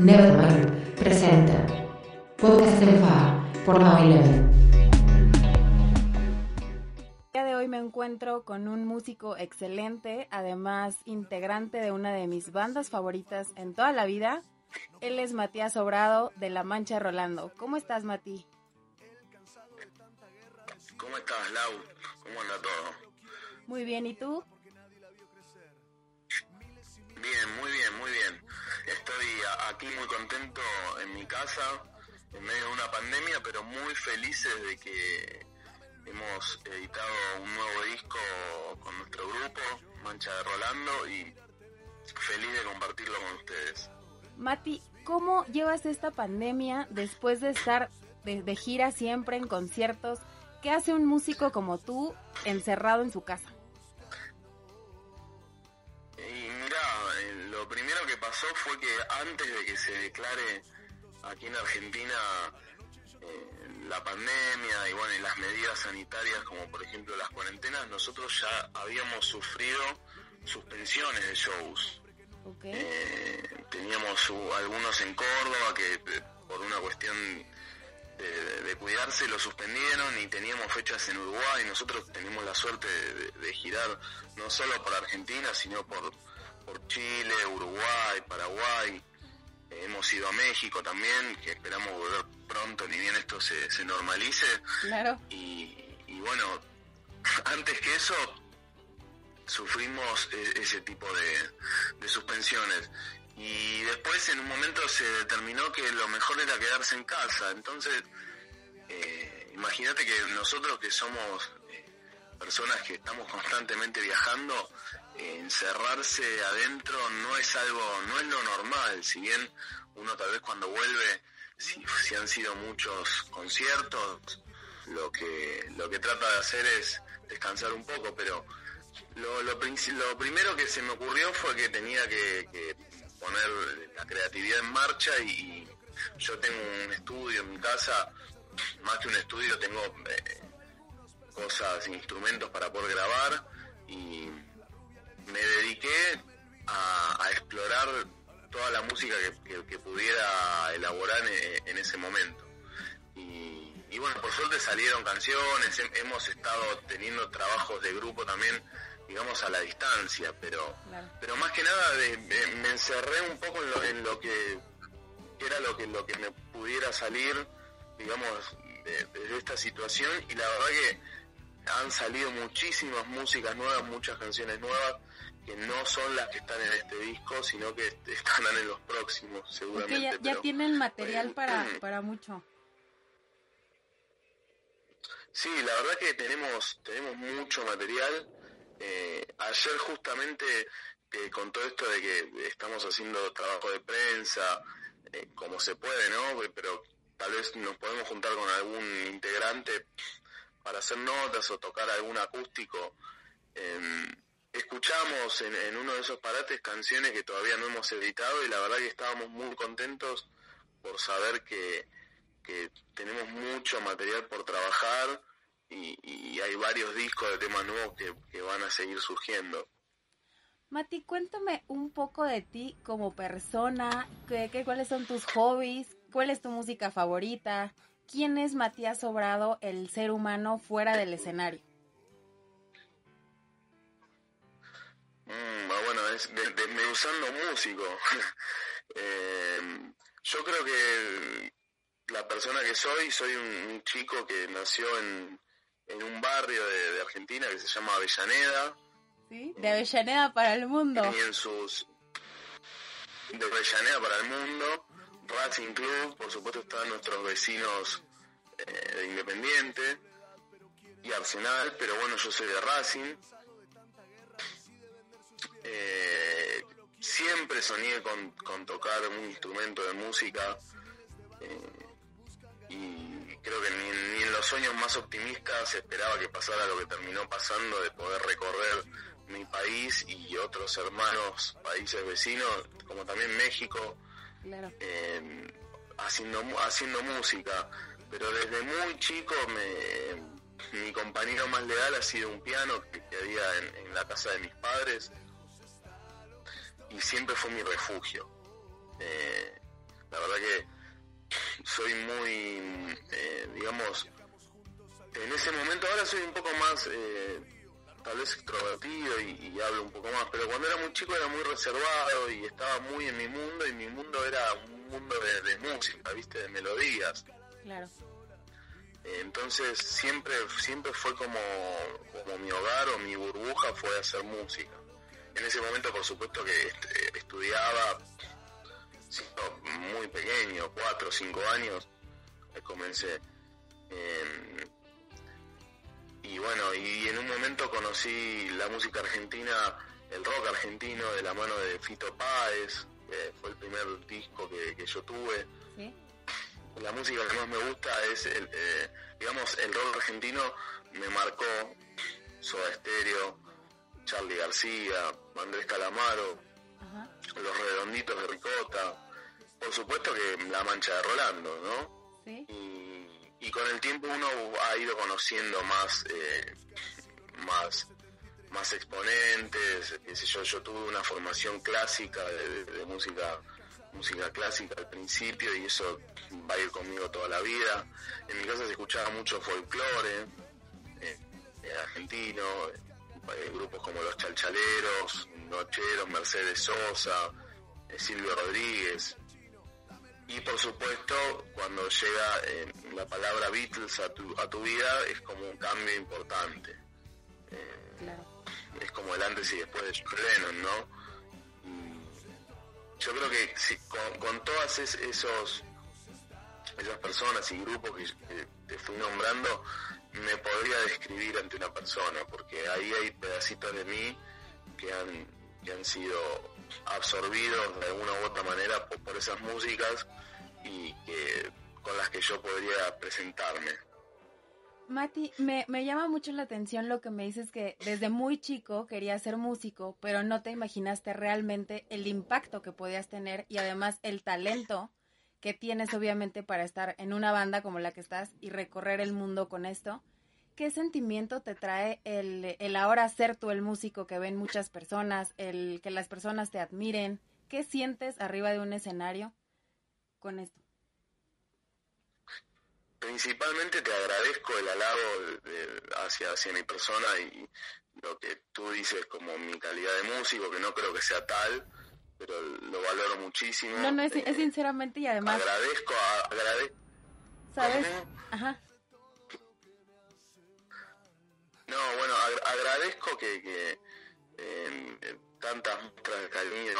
Nevermind presenta Podcast en Fa por Now Eleven. El día de hoy me encuentro con un músico excelente, además integrante de una de mis bandas favoritas en toda la vida. Él es Matías Obrado de La Mancha Rolando. ¿Cómo estás, Mati? ¿Cómo estás, Lau? ¿Cómo anda todo? Muy bien, ¿y tú? Bien, muy bien, muy bien. Estoy aquí muy contento en mi casa, en medio de una pandemia, pero muy felices de que hemos editado un nuevo disco con nuestro grupo, Mancha de Rolando, y feliz de compartirlo con ustedes. Mati, ¿cómo llevas esta pandemia después de estar de gira siempre en conciertos? ¿Qué hace un músico como tú encerrado en su casa? Primero que pasó fue que antes de que se declare aquí en Argentina eh, la pandemia y bueno, y las medidas sanitarias como por ejemplo las cuarentenas, nosotros ya habíamos sufrido suspensiones de shows. Eh, teníamos uh, algunos en Córdoba que eh, por una cuestión de, de cuidarse lo suspendieron y teníamos fechas en Uruguay. Nosotros tenemos la suerte de, de- de girar no solo por Argentina, sino por, por Chile, Uruguay, Paraguay. Eh, hemos ido a México también, que esperamos volver pronto, ni bien esto se, se normalice. Claro. Y, y bueno, antes que eso, sufrimos e- ese tipo de, de suspensiones. Y después en un momento se determinó que lo mejor era quedarse en casa. Entonces, eh, imagínate que nosotros que somos personas que estamos constantemente viajando, encerrarse adentro no es algo, no es lo normal. Si bien uno tal vez cuando vuelve, si, si han sido muchos conciertos, lo que, lo que trata de hacer es descansar un poco, pero lo, lo, lo primero que se me ocurrió fue que tenía que, que poner la creatividad en marcha y, y yo tengo un estudio en mi casa, más que un estudio tengo eh, cosas, instrumentos para poder grabar y me dediqué a, a explorar toda la música que, que- que pudiera elaborar en, en ese momento. Y, y bueno, por suerte salieron canciones, hem- hemos estado teniendo trabajos de grupo también, digamos, a la distancia, pero, Claro. pero más que nada de- de- me encerré un poco en lo, en lo que que era lo que, lo que me pudiera salir, digamos, de, de esta situación y la verdad que han salido muchísimas músicas nuevas, muchas canciones nuevas que no son las que están en este disco, sino que estarán en los próximos, seguramente. ya, ya pero- tienen material eh, para, para mucho. Sí, la verdad que tenemos tenemos mucho material. Eh, ayer justamente eh, con todo esto de que estamos haciendo trabajo de prensa, eh, como se puede, ¿no? Pero tal vez nos podemos juntar con algún integrante para hacer notas o tocar algún acústico. Eh, escuchamos en, uno de esos parates canciones que todavía no hemos editado y la verdad que estábamos muy contentos por saber que, que tenemos mucho material por trabajar y, hay varios discos de temas nuevos que, que van a seguir surgiendo. Mati, cuéntame un poco de ti como persona, qué- cuáles son tus hobbies, cuál es tu música favorita, quién es Matías Obrado, el ser humano fuera del escenario. Mm, ah, bueno, es de- desmenuzando músico. Eh, yo creo que la persona que soy, soy un, un chico que nació en, en un barrio de, de Argentina que se llama Avellaneda. ¿Sí? De Avellaneda para el mundo. y en sus de Avellaneda para el mundo, Racing Club, por supuesto están nuestros vecinos eh, de Independiente y Arsenal, pero bueno, yo soy de Racing. Eh, siempre soñé con, con tocar un instrumento de música eh, y creo que ni, ni en los sueños más optimistas esperaba que pasara lo que terminó pasando de poder recorrer mi país y otros hermanos países vecinos, como también México, Eh, haciendo, haciendo música. Pero desde muy chico me, mi compañero más leal ha sido un piano que, que había en, la casa de mis padres y siempre fue mi refugio. Eh, que soy muy, eh, digamos, en ese momento ahora soy un poco más, eh, tal vez extrovertido y, hablo un poco más, pero cuando era muy chico era muy reservado y estaba muy en mi mundo y mi mundo era un mundo de, música, viste, de melodías. Claro. entonces siempre, siempre fue como, como mi hogar o mi burbuja fue hacer música. En ese momento, por supuesto que estudiaba, siendo muy pequeño, cuatro o cinco años, comencé. bueno, y en un momento conocí la música argentina, el rock argentino de la mano de Fito Páez, que fue el primer disco que, yo tuve. La música que más me gusta es, el, eh, digamos, el rock argentino me marcó Soda Stereo, Charlie García, Andrés Calamaro, Los Redonditos de Ricota, por supuesto que La Mancha de Rolando, ¿no? ¿Sí? Y, con el tiempo uno ha ido conociendo más, eh, más, más exponentes, yo, yo tuve una formación clásica de, música música clásica al principio y eso va a ir conmigo toda la vida. En mi casa se escuchaba mucho folclore eh, argentino, eh, grupos como Los Chalchaleros, Nocheros, Mercedes Sosa, eh, Silvio Rodríguez. Y por supuesto, cuando llega eh, la palabra Beatles a tu, a tu vida, es como un cambio importante. Es como el antes y después de Lennon, ¿no? yo creo que con, todas esos esas personas y grupos que te fui nombrando, me podría describir ante una persona, porque ahí hay pedacitos de mí que han, que han sido absorbidos de alguna u otra manera por, esas músicas y que con las que yo podría presentarme. Mati, me, me, llama mucho la atención lo que me dices que desde muy chico querías ser músico, pero no te imaginaste realmente el impacto que podías tener y además el talento que tienes obviamente para estar en una banda como la que estás y recorrer el mundo con esto. ¿Qué sentimiento te trae el, el ahora ser tú el músico que ven muchas personas, el que las personas te admiren? ¿Qué sientes arriba de un escenario con esto? Principalmente te agradezco el halago hacia, hacia mi persona y lo que tú dices como mi calidad de músico, que no creo que sea tal, pero lo valoro muchísimo. No, no, es, es eh, sinceramente y además... Agradezco, agradezco. ¿Sabes? Ajá. No, bueno, agradezco que, que eh, tantas muestras de cariño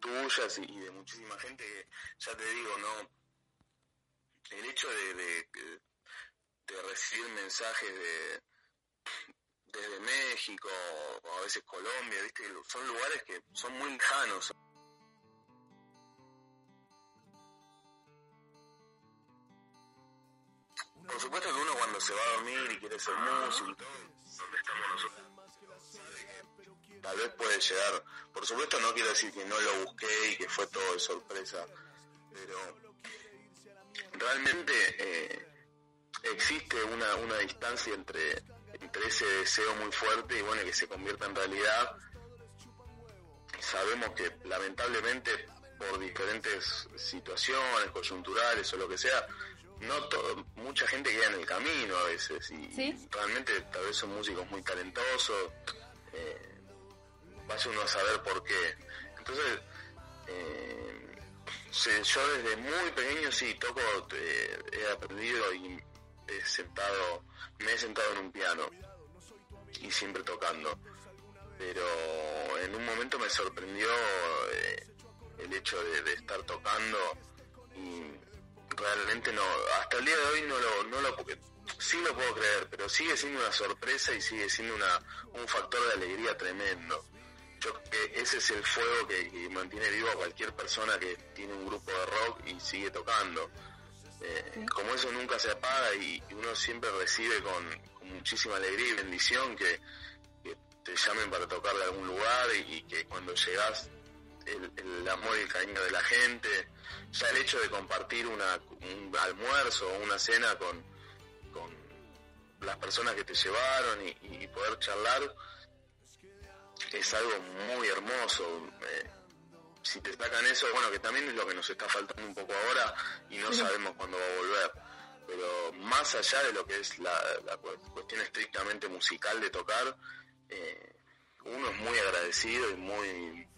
tuyas y, de muchísima gente que, ya te digo, no... El hecho de, de, de recibir mensajes de desde México o a veces Colombia, ¿viste? Son lugares que son muy lejanos. Por supuesto que uno cuando se va a dormir y quiere ser músico donde estamos nosotros, tal vez puede llegar, por supuesto no quiero decir que no lo busqué y que fue todo de sorpresa, pero realmente eh, existe una, una distancia entre entre ese deseo muy fuerte y bueno, que se convierta en realidad. Sabemos que lamentablemente por diferentes situaciones coyunturales o lo que sea, no mucha gente queda en el camino a veces y realmente tal vez son músicos muy talentosos, eh, vaya uno a saber por qué. Entonces, eh, yo desde muy pequeño sí toco, eh, he aprendido y he sentado me he sentado en un piano y siempre tocando. Pero en un momento me sorprendió eh, el hecho de, estar tocando y realmente no, hasta el día de hoy no lo, no lo, sí lo puedo creer, pero sigue siendo una sorpresa y sigue siendo una, un factor de alegría tremendo. Yo creo que ese es el fuego que, mantiene vivo a cualquier persona que tiene un grupo de rock y sigue tocando. Eh, como eso nunca se apaga y, uno siempre recibe con, muchísima alegría y bendición que, te llamen para tocar de algún lugar y, que cuando llegas el, amor y el cariño de la gente, ya el hecho de compartir una, un almuerzo o una cena con, con las personas que te llevaron y, poder charlar es algo muy hermoso. Eh, si te sacan eso, bueno, que también es lo que nos está faltando un poco ahora y no sabemos cuándo va a volver. Pero más allá de lo que es la, cuestión estrictamente musical de tocar, eh, uno es muy agradecido y muy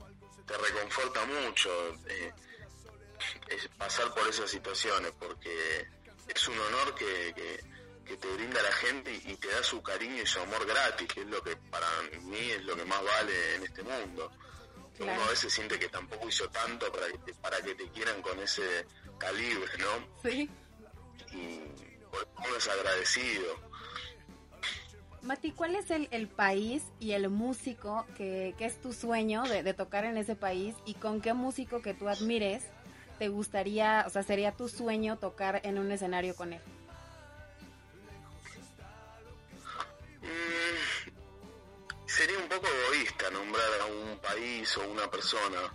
te reconforta mucho eh, pasar por esas situaciones porque es un honor que, que, te brinda la gente y, te da su cariño y su amor gratis, que es lo que para mí es lo que más vale en este mundo. Uno a veces siente que tampoco hizo tanto para que te, para que te quieran con ese calibre, ¿no? Sí. Y uno es agradecido Mati, ¿cuál es el, país y el músico que, es tu sueño de, tocar en ese país y con qué músico que tú admires te gustaría, o sea, sería tu sueño tocar en un escenario con él? Mm, sería un poco egoísta nombrar a un país o una persona,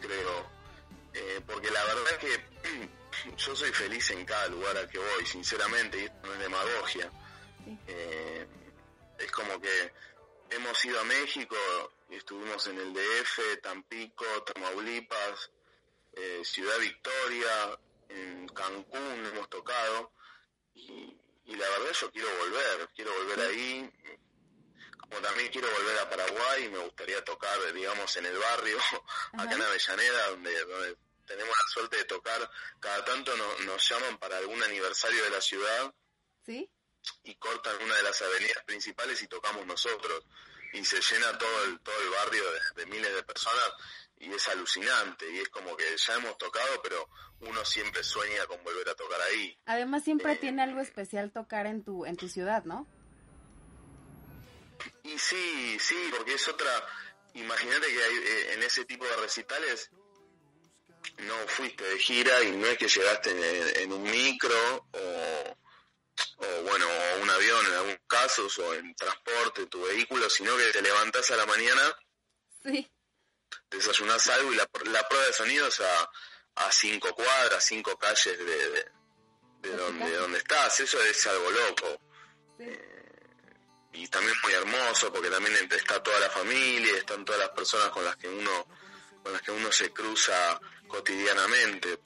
creo, eh, porque la verdad es que yo soy feliz en cada lugar al que voy, sinceramente, y esto no es demagogia. Eh, es como que hemos ido a México estuvimos en el DF, Tampico, Tamaulipas, eh, Ciudad Victoria, en Cancún hemos tocado y, la verdad yo quiero volver, quiero volver ahí, como también quiero volver a Paraguay y me gustaría tocar, digamos, en el barrio, acá en Avellaneda, donde, donde tenemos la suerte de tocar, cada tanto nos llaman para algún aniversario de la ciudad. ¿Sí? Y cortan una de las avenidas principales y tocamos nosotros. Y se llena todo el todo el barrio de, miles de personas y es alucinante. Y es como que ya hemos tocado pero uno siempre sueña con volver a tocar ahí. Además siempre eh, tiene algo especial tocar en tu en tu ciudad no y sí sí porque es otra imagínate que hay, eh, en ese tipo de recitales no fuiste de gira y no es que llegaste en un micro o o bueno, o un avión en algunos casos, o en transporte, tu vehículo, sino que te levantas a la mañana, sí. desayunas algo y la, la prueba de sonidos a, a cinco cuadras, cinco calles de, de, donde, donde estás, eso es algo loco. Eh, y también muy hermoso porque también está toda la familia, están todas las personas con las que uno con las que uno se cruza cotidianamente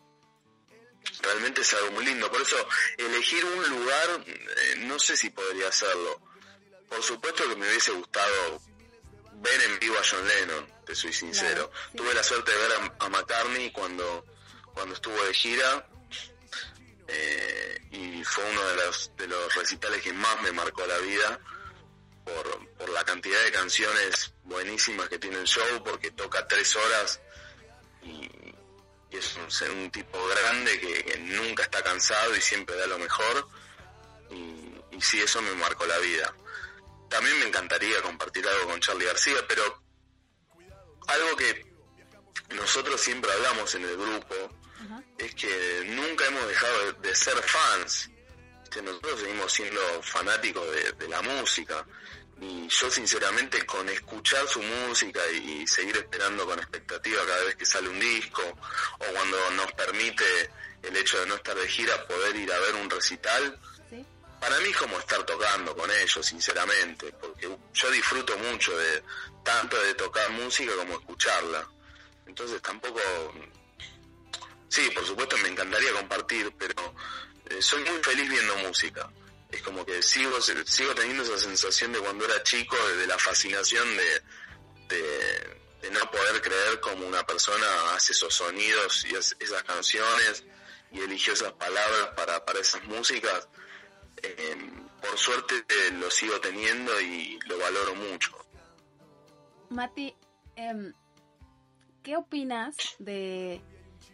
realmente es algo muy lindo. Por eso, elegir un lugar, eh, no sé si podría hacerlo. Por supuesto que me hubiese gustado ver en vivo a John Lennon, te soy sincero. Tuve la suerte de ver a, McCartney cuando, cuando estuvo de gira eh, y fue uno de los, de los recitales que más me marcó la vida por, por la cantidad de canciones buenísimas que tiene el show, porque toca tres horas y es un, un tipo grande que, nunca está cansado y siempre da lo mejor. Y, y sí, eso me marcó la vida. También me encantaría compartir algo con Charlie García, pero algo que nosotros siempre hablamos en el grupo es que nunca hemos dejado de, ser fans. Nosotros seguimos siendo fanáticos de la música y yo sinceramente con escuchar su música y, seguir esperando con expectativa cada vez que sale un disco o cuando nos permite el hecho de no estar de gira poder ir a ver un recital, para mí es como estar tocando con ellos, sinceramente, porque yo disfruto mucho de tanto de tocar música como escucharla. Entonces tampoco, sí, por supuesto me encantaría compartir, pero eh, soy muy feliz viendo música es como que sigo sigo teniendo esa sensación de cuando era chico, de, la fascinación de, no poder creer como una persona hace esos sonidos y esas canciones y eligió esas palabras para, para esas músicas. Eh, por suerte lo sigo teniendo y lo valoro mucho. Mati, em, ¿qué opinas de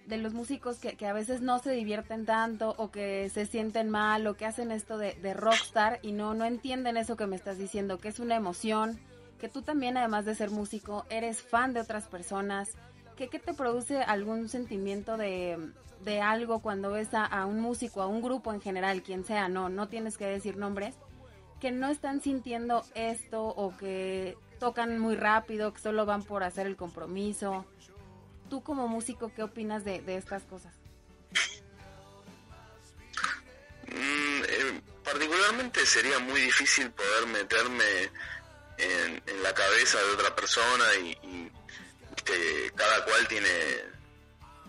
de los músicos que, a veces no se divierten tanto o que se sienten mal o que hacen esto de, de, rockstar y no, no entienden eso que me estás diciendo, que es una emoción, que tú también además de ser músico eres fan de otras personas, que, te produce algún sentimiento de, de algo cuando ves a, a, un músico, a un grupo en general, quien sea, no, no tienes que decir nombres, que no están sintiendo esto o que tocan muy rápido, que solo van por hacer el compromiso tú como músico, ¿qué opinas de, estas cosas? Mm, eh, particularmente sería muy difícil poder meterme en, la cabeza de otra persona y, viste, cada cual tiene,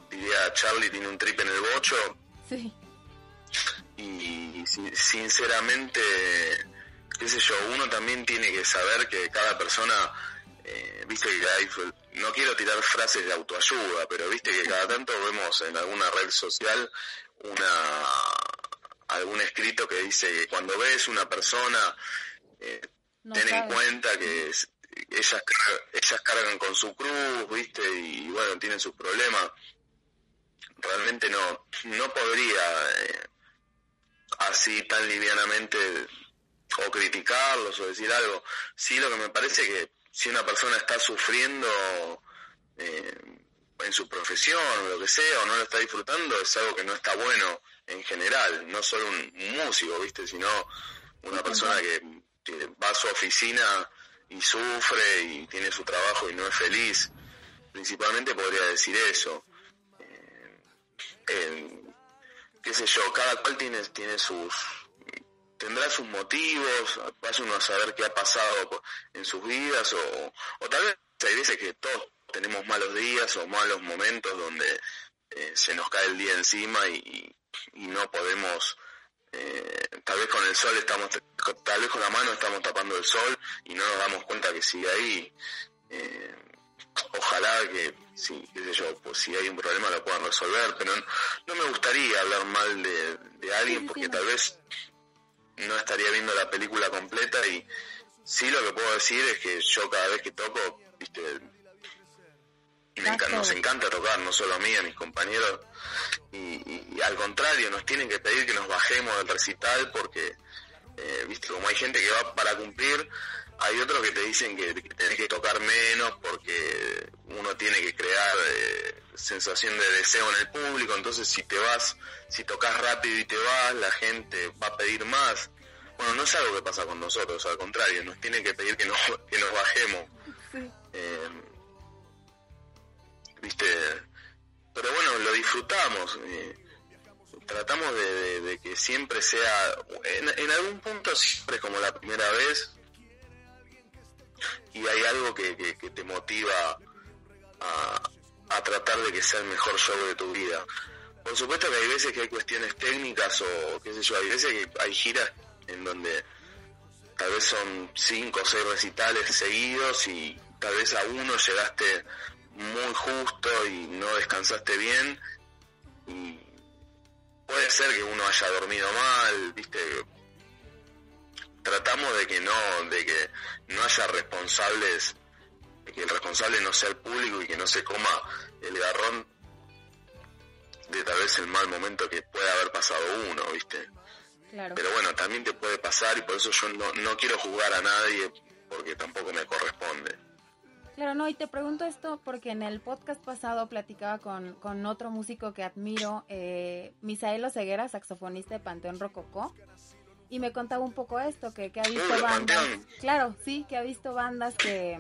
diría Charlie, tiene un trip en el bocho. Sí. Y, sinceramente, qué sé yo, uno también tiene que saber que cada persona, eh, viste que hay, no quiero tirar frases de autoayuda, pero viste que cada tanto vemos en alguna red social una algún escrito que dice que cuando ves una persona, eh, ten en cuenta que ellas, ellas cargan con su cruz, ¿viste? Y bueno, tienen sus problemas. Realmente no, no podría eh, así tan livianamente o criticarlos o decir algo. Sí, lo que me parece que si una persona está sufriendo eh, en su profesión o lo que sea, o no lo está disfrutando, es algo que no está bueno en general, no solo un, músico, ¿viste? Sino una persona que, va a su oficina y sufre y tiene su trabajo y no es feliz. Principalmente podría decir eso. Eh, qué sé yo, cada cual tiene, tiene sus, tendrá sus motivos, vaya uno a saber qué ha pasado en sus vidas, o, o tal vez hay veces que todos tenemos malos días o malos momentos donde eh, se nos cae el día encima y, y no podemos eh, tal vez con el sol estamos tal vez con la mano estamos tapando el sol y no nos damos cuenta que sigue ahí. Eh, ojalá que sí qué sé yo pues si hay un problema lo puedan resolver pero no, me gustaría hablar mal de, alguien porque tal vez no estaría viendo la película completa y sí lo que puedo decir es que yo cada vez que toco viste nos encanta tocar, no solo a mí, a mis compañeros, y, al contrario, nos tienen que pedir que nos bajemos del recital porque, eh, viste, como hay gente que va para cumplir, hay otros que te dicen que, que tenés que tocar menos porque uno tiene que crear eh, sensación de deseo en el público, entonces si te vas, si tocas rápido y te vas, la gente va a pedir más. Bueno, no es algo que pasa con nosotros, al contrario, nos tienen que pedir que nos, que nos bajemos. Eh, ¿viste? Pero bueno, lo disfrutamos. Eh, tratamos de, que siempre sea, en, algún punto siempre como la primera vez, y hay algo que, te motiva a, a, tratar de que sea el mejor show de tu vida. Por supuesto que hay veces que hay cuestiones técnicas o qué sé yo, hay veces que hay giras en donde tal vez son cinco o seis recitales seguidos y tal vez a uno llegaste muy justo y no descansaste bien y puede ser que uno haya dormido mal, viste, tratamos de que no, de que no haya responsables, de que el responsable no sea el público y que no se coma el garrón de tal vez el mal momento que puede haber pasado uno, viste. Pero bueno, también te puede pasar y por eso yo no, no quiero jugar a nadie porque tampoco me corresponde. Claro, no, y te pregunto esto porque en el podcast pasado platicaba con, con otro músico que admiro, eh, Misael Oseguera, saxofonista de Panteón Rococó, y me contaba un poco esto, que, que ha visto bandas, claro, sí, que ha visto bandas que,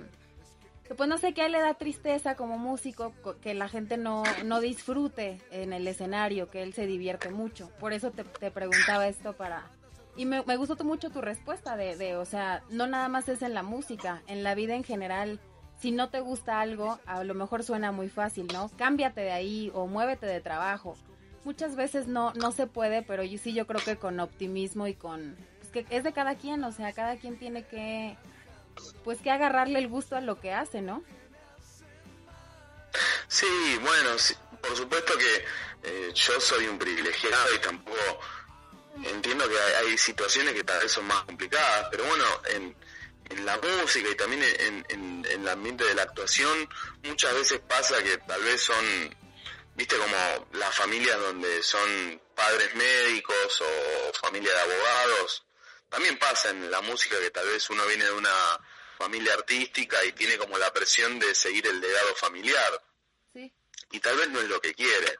que pues no sé, él le da tristeza como músico, que la gente no, no disfrute en el escenario, que él se divierte mucho. Por eso te, te preguntaba esto para... Y me, me gustó mucho tu respuesta de, de, o sea, no nada más es en la música, en la vida en general si no te gusta algo, a lo mejor suena muy fácil, ¿no? Cámbiate de ahí o muévete de trabajo. Muchas veces no, no se puede, pero yo sí yo creo que con optimismo y con... Pues que es de cada quien, o sea, cada quien tiene que... Pues que agarrarle el gusto a lo que hace, ¿no? Sí, bueno, por supuesto que eh, yo soy un privilegiado y tampoco entiendo que hay, hay, situaciones que tal vez son más complicadas, pero bueno, en, en la música y también en, en, el ambiente de la actuación, muchas veces pasa que tal vez son, viste, como las familias donde son padres médicos o familia de abogados. También pasa en la música que tal vez uno viene de una familia artística y tiene como la presión de seguir el legado familiar. Y tal vez no es lo que quiere.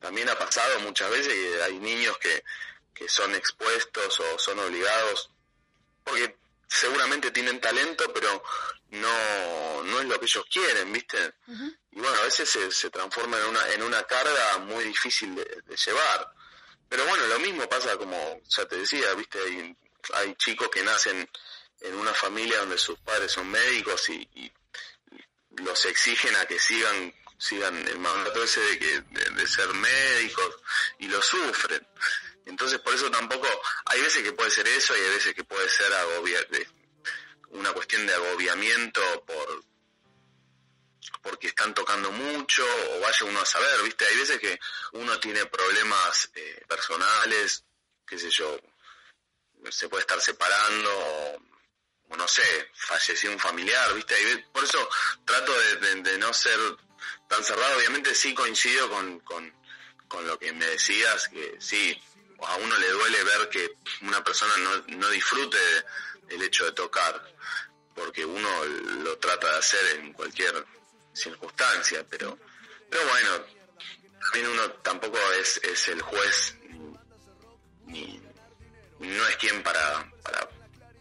También ha pasado muchas veces que hay niños que, que son expuestos o son obligados, porque seguramente tienen talento, pero no, no es lo que ellos quieren, ¿viste? Y bueno, a veces se, se, transforma en una, en una carga muy difícil de, llevar. Pero bueno, lo mismo pasa como, ya te decía, ¿viste? Hay, hay chicos que nacen en una familia donde sus padres son médicos y, los exigen a que sigan sigan el mandato ese de, que, de, ser médicos y lo sufren. Entonces por eso tampoco, hay veces que puede ser eso y hay veces que puede ser agobia, una cuestión de agobiamiento por porque están tocando mucho o vaya uno a saber, ¿viste? Hay veces que uno tiene problemas eh, personales, qué sé yo, se puede estar separando o, no sé, falleció un familiar, ¿viste? por eso trato de, no ser tan cerrado. Obviamente sí coincido con, con lo que me decías, que sí, a uno le duele ver que una persona no, no disfrute el hecho de tocar, porque uno lo trata de hacer en cualquier circunstancia, pero, pero bueno, también uno tampoco es, es el juez ni, no es quien para, para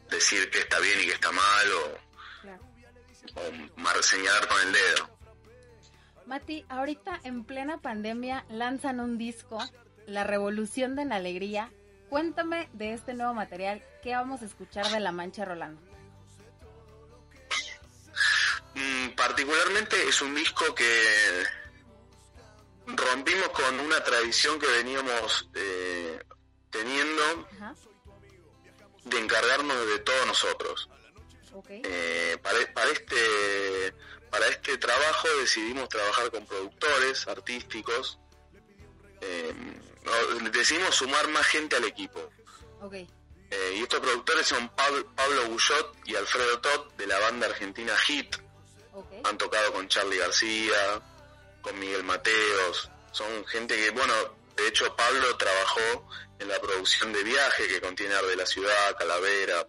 decir que está bien y que está mal o, o señalar con el dedo. Mati, ahorita en plena pandemia lanzan un disco, La Revolución de la Alegría. Cuéntame de este nuevo material, ¿qué vamos a escuchar de La Mancha Rolando? Mm, particularmente es un disco que rompimos con una tradición que veníamos eh, teniendo de encargarnos de todos nosotros. Eh, para, este para este trabajo decidimos trabajar con productores artísticos. Eh, decidimos sumar más gente al equipo. y estos productores son Pablo, Pablo y Alfredo Todd de la banda argentina Hit, han tocado con Charlie García, con Miguel Mateos. Son gente que, bueno, de hecho Pablo trabajó en la producción de Viaje, que contiene Ar de la Ciudad, Calavera,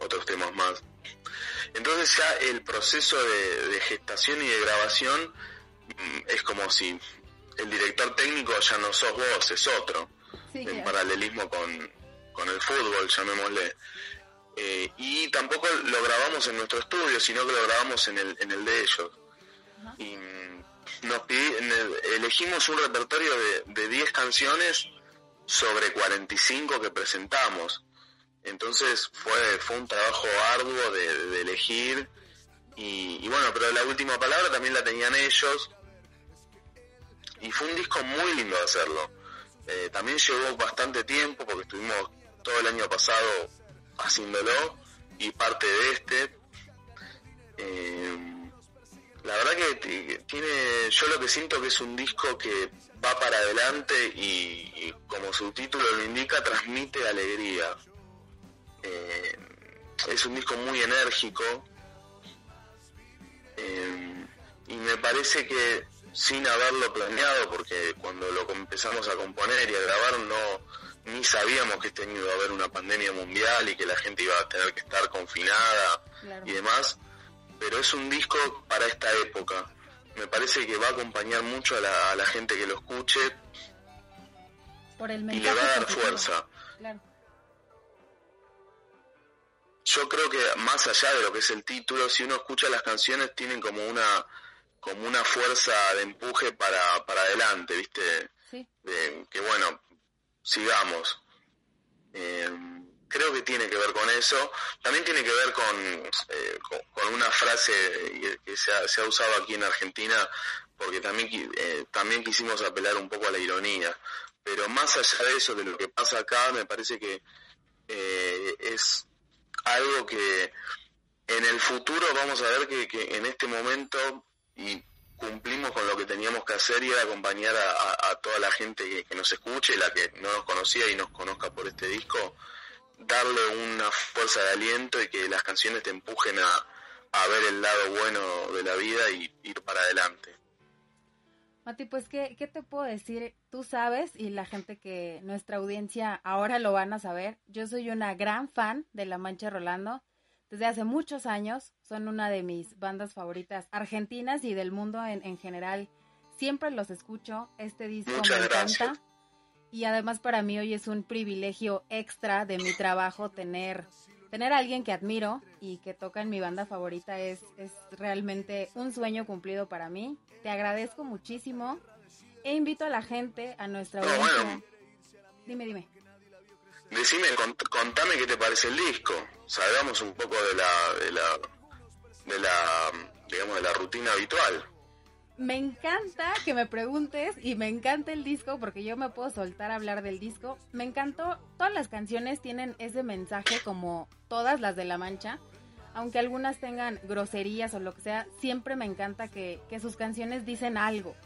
otros temas más. Entonces ya el proceso de, gestación y de grabación mm, es como si el director técnico ya no sos vos, es otro. en paralelismo con, con el fútbol, llamémosle. Eh, y tampoco lo grabamos en nuestro estudio, sino que lo grabamos en el, en el de ellos. Y nos elegimos un repertorio de, 10 canciones sobre 45 que presentamos. Entonces fue, fue un trabajo arduo de, elegir. Y, bueno, pero la última palabra también la tenían ellos. Y fue un disco muy lindo de hacerlo. Eh, también llevó bastante tiempo porque estuvimos todo el año pasado haciéndolo y parte de este. Eh, la verdad que tiene, yo lo que siento que es un disco que va para adelante y, como su título lo indica, transmite alegría. Eh, es un disco muy enérgico y me parece que sin haberlo planeado, porque cuando lo empezamos a componer y a grabar no, ni sabíamos que este iba a haber una pandemia mundial y que la gente iba a tener que estar confinada y demás, pero es un disco para esta época. Me parece que va a acompañar mucho a la, gente que lo escuche y le va a dar fuerza. Yo creo que más allá de lo que es el título, si uno escucha las canciones tienen como una como una fuerza de empuje para, para adelante, ¿viste? que bueno, sigamos. Eh, creo que tiene que ver con eso. También tiene que ver con, eh, con, una frase que se ha, se ha, usado aquí en Argentina, porque también, eh, también quisimos apelar un poco a la ironía. Pero más allá de eso, de lo que pasa acá, me parece que es algo que en el futuro vamos a ver que, que en este momento, y cumplimos con lo que teníamos que hacer y era acompañar a, toda la gente que, nos escuche, la que no nos conocía y nos conozca por este disco, darle una fuerza de aliento y que las canciones te empujen a, ver el lado bueno de la vida y ir para adelante. Mati, pues, ¿qué, ¿qué te puedo decir? Tú sabes, y la gente que nuestra audiencia ahora lo van a saber, yo soy una gran fan de La Mancha Rolando desde hace muchos años. Son una de mis bandas favoritas argentinas y del mundo en, general. Siempre los escucho. Este disco me encanta. Y además para mí hoy es un privilegio extra de mi trabajo tener, tener a alguien que admiro y que toca en mi banda favorita. Es, es realmente un sueño cumplido para mí. Te agradezco muchísimo. E invito a la gente, a nuestra audiencia. Dime, dime. Decime, contame qué te parece el disco. Salgamos un poco de la, de la, de la digamos, de la rutina habitual. Me encanta que me preguntes y me encanta el disco porque yo me puedo soltar a hablar del disco. Me encantó, todas las canciones tienen ese mensaje como todas las de La Mancha, aunque algunas tengan groserías o lo que sea, siempre me encanta que, que sus canciones dicen algo.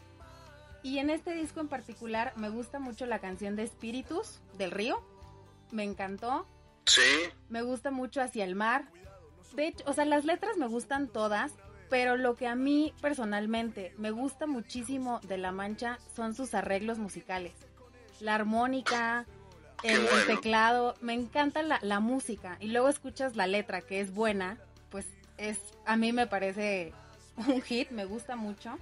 Y en este disco en particular me gusta mucho la canción de Espíritus del Río, me encantó. Sí. Me gusta mucho Hacia el Mar. De hecho, o sea, las letras me gustan todas, pero lo que a mí personalmente me gusta muchísimo de La Mancha son sus arreglos musicales. La armónica, el, teclado, me encanta la, la, música. Y luego escuchas la letra, que es buena, pues es, a mí me parece un hit, me gusta mucho.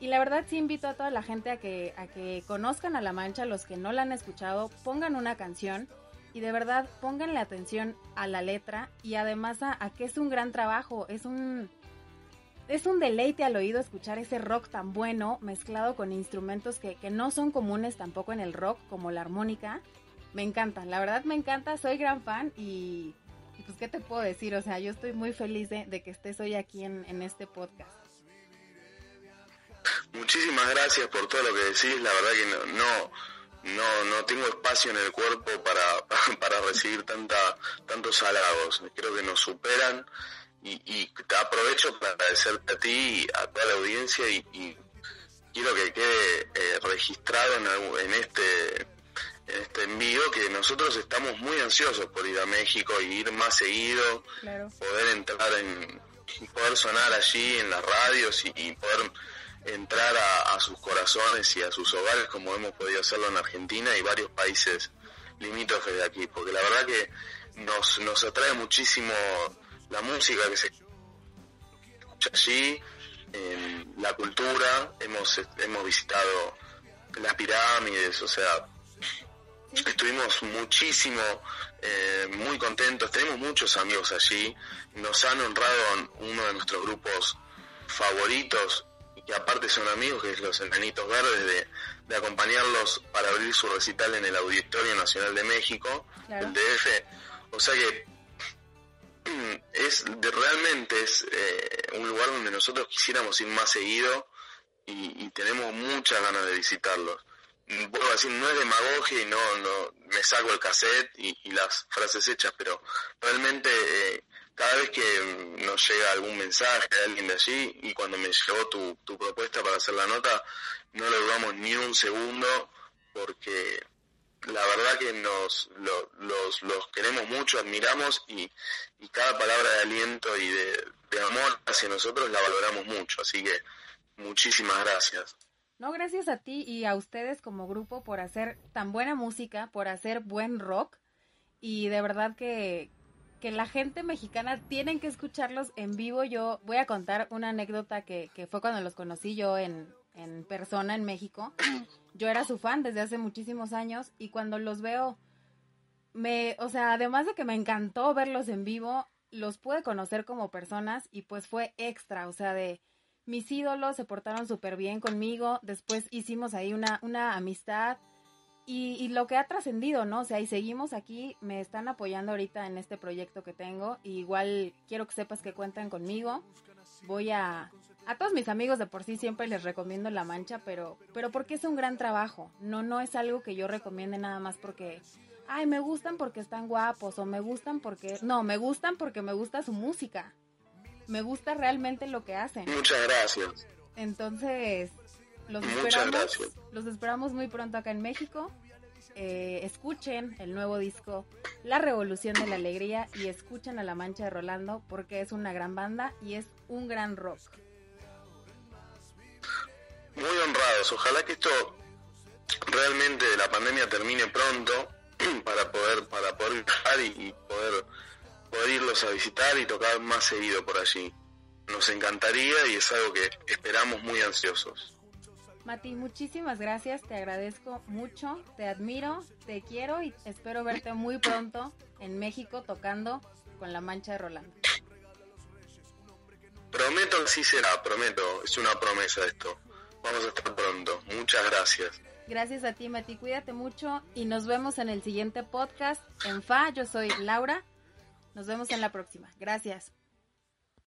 Y la verdad sí invito a toda la gente a que, a que conozcan a La Mancha, los que no la han escuchado, pongan una canción y de verdad pónganle atención a la letra y además a, a que es un gran trabajo, es un es un deleite al oído escuchar ese rock tan bueno mezclado con instrumentos que, no son comunes tampoco en el rock, como la armónica. Me encanta, la verdad me encanta, soy gran fan y, pues qué te puedo decir, o sea, yo estoy muy feliz de, que estés hoy aquí en, este podcast. Muchísimas gracias por todo lo que decís, la verdad que no, no, no, tengo espacio en el cuerpo para, para recibir tanta, tantos halagos, creo que nos superan y, te aprovecho para agradecerte a ti y a toda la audiencia y, quiero que quede eh, registrado en, en este en este envío que nosotros estamos muy ansiosos por ir a México y ir más seguido, poder entrar en poder sonar allí en las radios y, poder entrar a, sus corazones y a sus hogares como hemos podido hacerlo en Argentina y varios países limítrofes de aquí, porque la verdad que nos, nos atrae muchísimo la música que se escucha allí, la cultura, hemos, hemos visitado las pirámides, o sea, estuvimos muchísimo, eh, muy contentos, tenemos muchos amigos allí, nos han honrado uno de nuestros grupos favoritos, y que aparte son amigos, que es los Enanitos Verdes, de, de acompañarlos para abrir su recital en el Auditorio Nacional de México, el DF. O sea que es de, realmente es eh, un lugar donde nosotros quisiéramos ir más seguido y, tenemos muchas ganas de visitarlos. Puedo decir, no es demagogia y no, no me saco el cassette y, las frases hechas, pero realmente eh, cada vez que nos llega algún mensaje de alguien de allí y cuando me llegó tu, tu propuesta para hacer la nota, no lo dudamos ni un segundo porque la verdad que nos los, los queremos mucho, admiramos y, cada palabra de aliento y de, amor hacia nosotros la valoramos mucho. Así que muchísimas gracias. No, gracias a ti y a ustedes como grupo por hacer tan buena música, por hacer buen rock y de verdad que, que la gente mexicana tienen que escucharlos en vivo. Yo voy a contar una anécdota que, que fue cuando los conocí yo en, en persona en México. Yo era su fan desde hace muchísimos años y cuando los veo, me, o sea, además de que me encantó verlos en vivo, los pude conocer como personas y pues fue extra, o sea, de mis ídolos se portaron súper bien conmigo, después hicimos ahí una, una amistad y, y lo que ha trascendido, ¿no? O sea, y seguimos aquí, me están apoyando ahorita en este proyecto que tengo, y igual quiero que sepas que cuentan conmigo, voy a a todos mis amigos de por sí siempre les recomiendo La Mancha, pero, pero porque es un gran trabajo. No, no es algo que yo recomiende nada más porque, ay, me gustan porque están guapos o me gustan porque, no, me gustan porque me gusta su música. Me gusta realmente lo que hacen. Muchas gracias. Entonces, los esperamos, los esperamos muy pronto acá en México. Eh, escuchen el nuevo disco La Revolución de la Alegría y escuchen a La Mancha de Rolando porque es una gran banda y es un gran rock muy honrados. Ojalá que esto realmente la pandemia termine pronto para poder para poder viajar y, poder poder irlos a visitar y tocar más seguido por allí. Nos encantaría y es algo que esperamos muy ansiosos. Mati, muchísimas gracias, te agradezco mucho, te admiro, te quiero y espero verte muy pronto en México tocando con la Mancha de Rolando. Prometo que sí será, prometo, es una promesa esto. Vamos a estar pronto. Muchas gracias. Gracias a ti, Mati. Cuídate mucho y nos vemos en el siguiente podcast en FA. Yo soy Laura. Nos vemos en la próxima. Gracias.